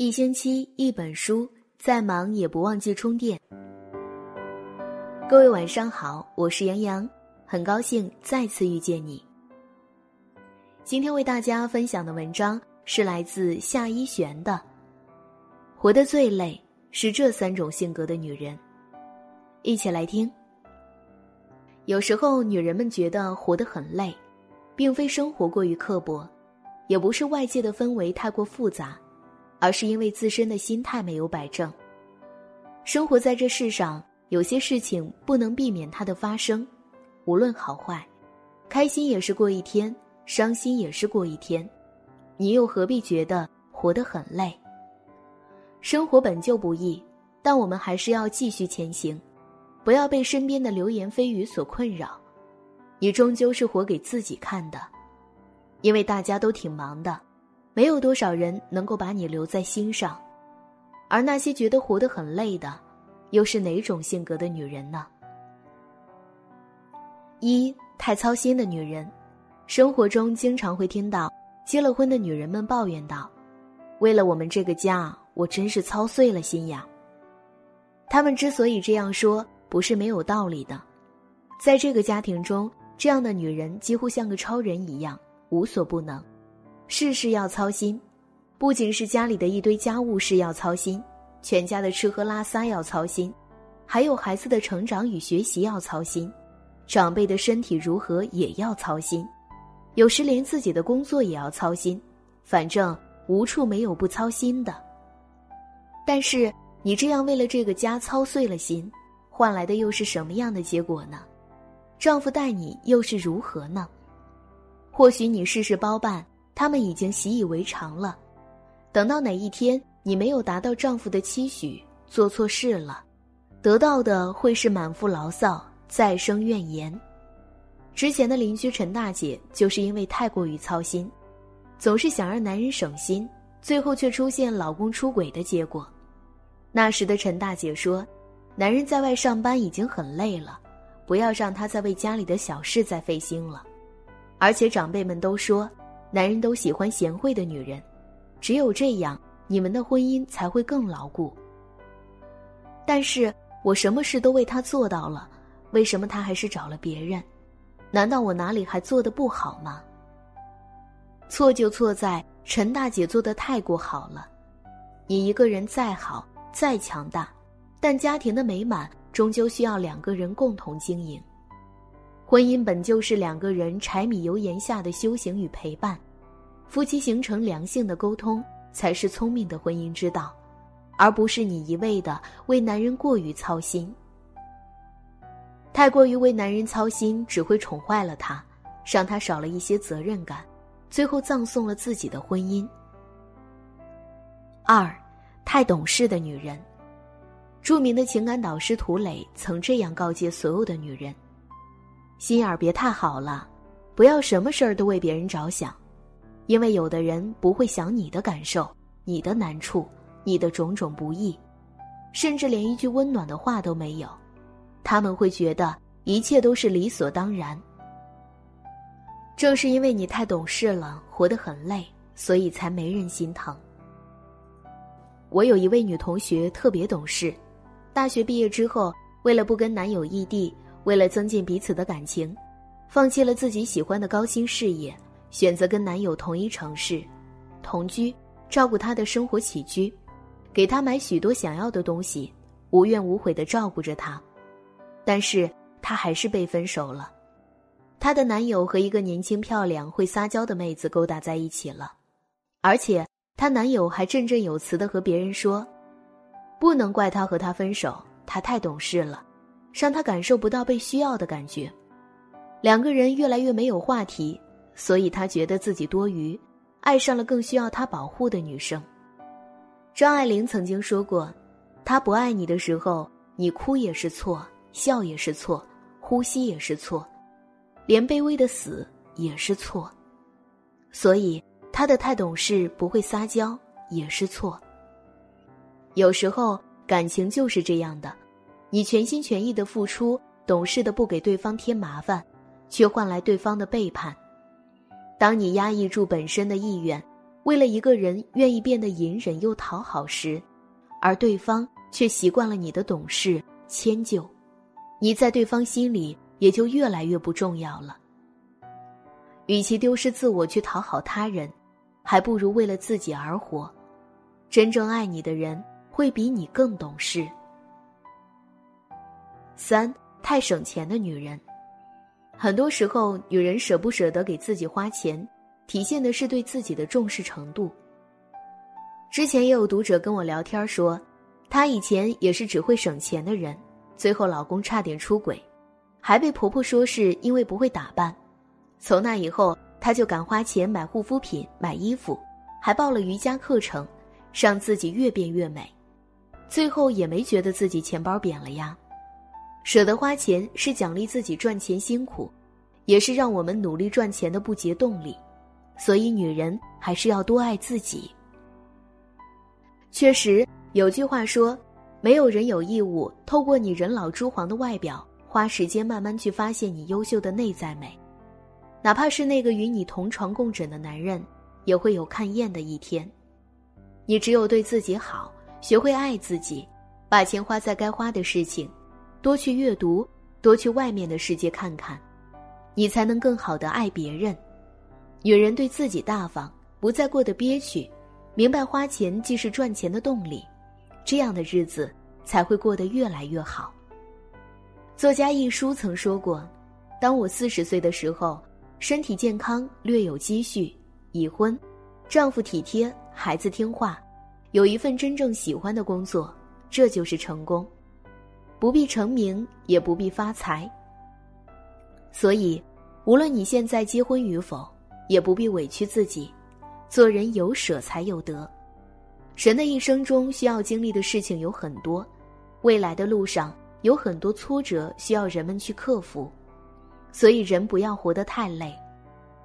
一星期一本书，再忙也不忘记充电。各位晚上好，我是杨洋，很高兴再次遇见你。今天为大家分享的文章是来自夏一璇的《活得最累是这三种性格的女人》，一起来听。有时候，女人们觉得活得很累，并非生活过于刻薄，也不是外界的氛围太过复杂。而是因为自身的心态没有摆正。生活在这世上，有些事情不能避免它的发生，无论好坏，开心也是过一天，伤心也是过一天，你又何必觉得活得很累？生活本就不易，但我们还是要继续前行，不要被身边的流言蜚语所困扰。你终究是活给自己看的，因为大家都挺忙的。没有多少人能够把你留在心上，而那些觉得活得很累的，又是哪种性格的女人呢？一太操心的女人，生活中经常会听到结了婚的女人们抱怨道：“为了我们这个家，我真是操碎了心呀。”他们之所以这样说，不是没有道理的。在这个家庭中，这样的女人几乎像个超人一样，无所不能。事事要操心，不仅是家里的一堆家务事要操心，全家的吃喝拉撒要操心，还有孩子的成长与学习要操心，长辈的身体如何也要操心，有时连自己的工作也要操心，反正无处没有不操心的。但是你这样为了这个家操碎了心，换来的又是什么样的结果呢？丈夫待你又是如何呢？或许你事事包办。他们已经习以为常了，等到哪一天你没有达到丈夫的期许，做错事了，得到的会是满腹牢骚，再生怨言。之前的邻居陈大姐就是因为太过于操心，总是想让男人省心，最后却出现老公出轨的结果。那时的陈大姐说：“男人在外上班已经很累了，不要让他再为家里的小事再费心了。”而且长辈们都说。男人都喜欢贤惠的女人，只有这样，你们的婚姻才会更牢固。但是我什么事都为他做到了，为什么他还是找了别人？难道我哪里还做的不好吗？错就错在陈大姐做的太过好了。你一个人再好再强大，但家庭的美满终究需要两个人共同经营。婚姻本就是两个人柴米油盐下的修行与陪伴，夫妻形成良性的沟通才是聪明的婚姻之道，而不是你一味的为男人过于操心。太过于为男人操心，只会宠坏了他，让他少了一些责任感，最后葬送了自己的婚姻。二，太懂事的女人，著名的情感导师涂磊曾这样告诫所有的女人。心眼儿别太好了，不要什么事儿都为别人着想，因为有的人不会想你的感受、你的难处、你的种种不易，甚至连一句温暖的话都没有，他们会觉得一切都是理所当然。正是因为你太懂事了，活得很累，所以才没人心疼。我有一位女同学特别懂事，大学毕业之后，为了不跟男友异地。为了增进彼此的感情，放弃了自己喜欢的高薪事业，选择跟男友同一城市，同居，照顾他的生活起居，给他买许多想要的东西，无怨无悔的照顾着他。但是她还是被分手了，她的男友和一个年轻漂亮、会撒娇的妹子勾搭在一起了，而且她男友还振振有词的和别人说：“不能怪她和他分手，她太懂事了。”让他感受不到被需要的感觉，两个人越来越没有话题，所以他觉得自己多余，爱上了更需要他保护的女生。张爱玲曾经说过：“他不爱你的时候，你哭也是错，笑也是错，呼吸也是错，连卑微的死也是错。所以他的太懂事，不会撒娇也是错。有时候感情就是这样的。”你全心全意的付出，懂事的不给对方添麻烦，却换来对方的背叛。当你压抑住本身的意愿，为了一个人愿意变得隐忍又讨好时，而对方却习惯了你的懂事迁就，你在对方心里也就越来越不重要了。与其丢失自我去讨好他人，还不如为了自己而活。真正爱你的人会比你更懂事。三太省钱的女人，很多时候女人舍不舍得给自己花钱，体现的是对自己的重视程度。之前也有读者跟我聊天说，她以前也是只会省钱的人，最后老公差点出轨，还被婆婆说是因为不会打扮。从那以后，她就敢花钱买护肤品、买衣服，还报了瑜伽课程，让自己越变越美。最后也没觉得自己钱包扁了呀。舍得花钱是奖励自己赚钱辛苦，也是让我们努力赚钱的不竭动力。所以，女人还是要多爱自己。确实，有句话说：“没有人有义务透过你人老珠黄的外表，花时间慢慢去发现你优秀的内在美。”哪怕是那个与你同床共枕的男人，也会有看厌的一天。你只有对自己好，学会爱自己，把钱花在该花的事情，多去阅读，多去外面的世界看看，你才能更好的爱别人。女人对自己大方，不再过得憋屈，明白花钱既是赚钱的动力，这样的日子才会过得越来越好。作家一书曾说过：“当我四十岁的时候。”身体健康，略有积蓄，已婚，丈夫体贴，孩子听话，有一份真正喜欢的工作，这就是成功。不必成名，也不必发财。所以，无论你现在结婚与否，也不必委屈自己。做人有舍才有得。人的一生中需要经历的事情有很多，未来的路上有很多挫折需要人们去克服。所以，人不要活得太累，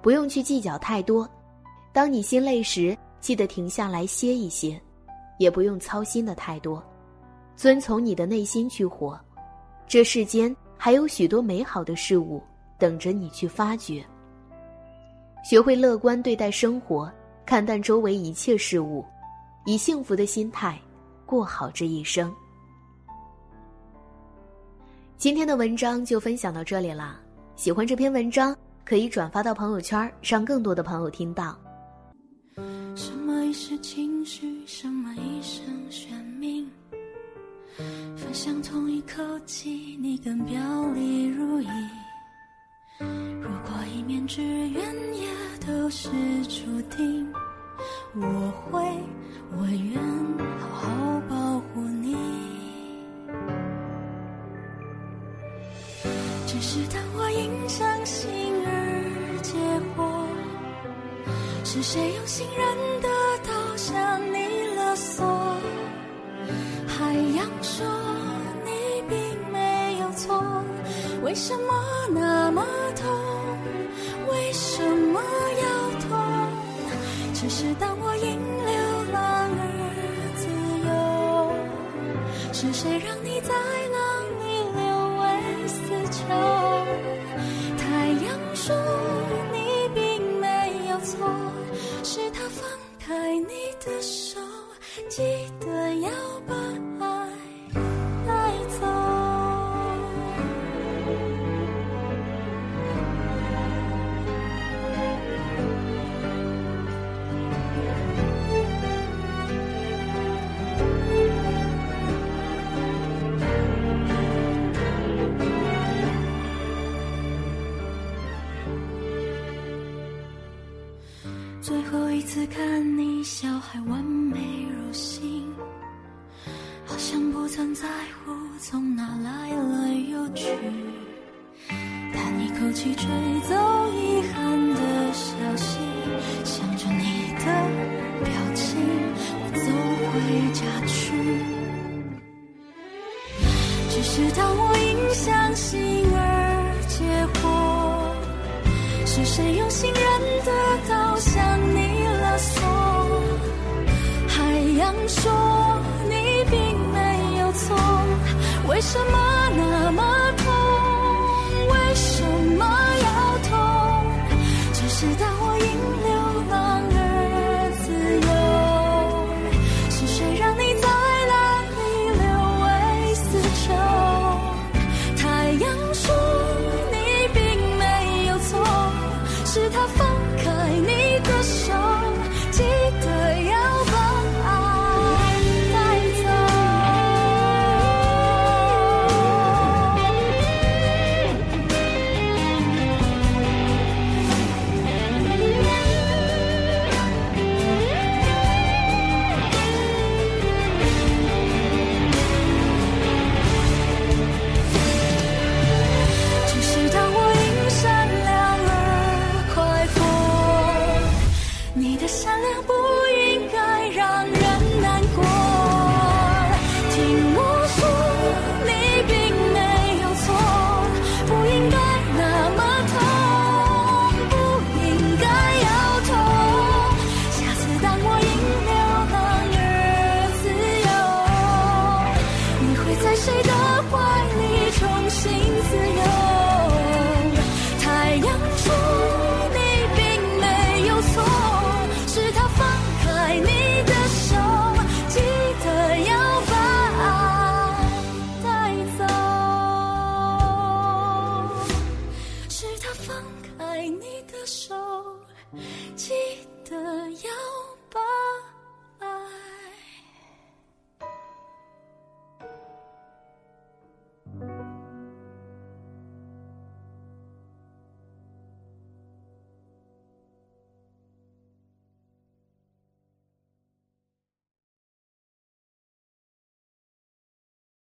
不用去计较太多。当你心累时，记得停下来歇一歇，也不用操心的太多，遵从你的内心去活。这世间还有许多美好的事物等着你去发掘。学会乐观对待生活，看淡周围一切事物，以幸福的心态过好这一生。今天的文章就分享到这里啦。喜欢这篇文章，可以转发到朋友圈，让更多的朋友听到。什么是情绪，气，你更表里如一。如果一面之缘也都是注定，我会，我愿好好保护你。只是当我因伤心而结火，是谁用信任的刀向你勒索？海洋说为什么那么痛？为什么要痛？只是当我因流浪而自由，是谁看你笑，还完美如新，好像不曾在乎从哪来了又去，叹一口气吹走遗憾的消息，想着你的表情，我走回家去。只是当我因相信而结果，是谁用信任想说你并没有错，为什么呢？怀里重新。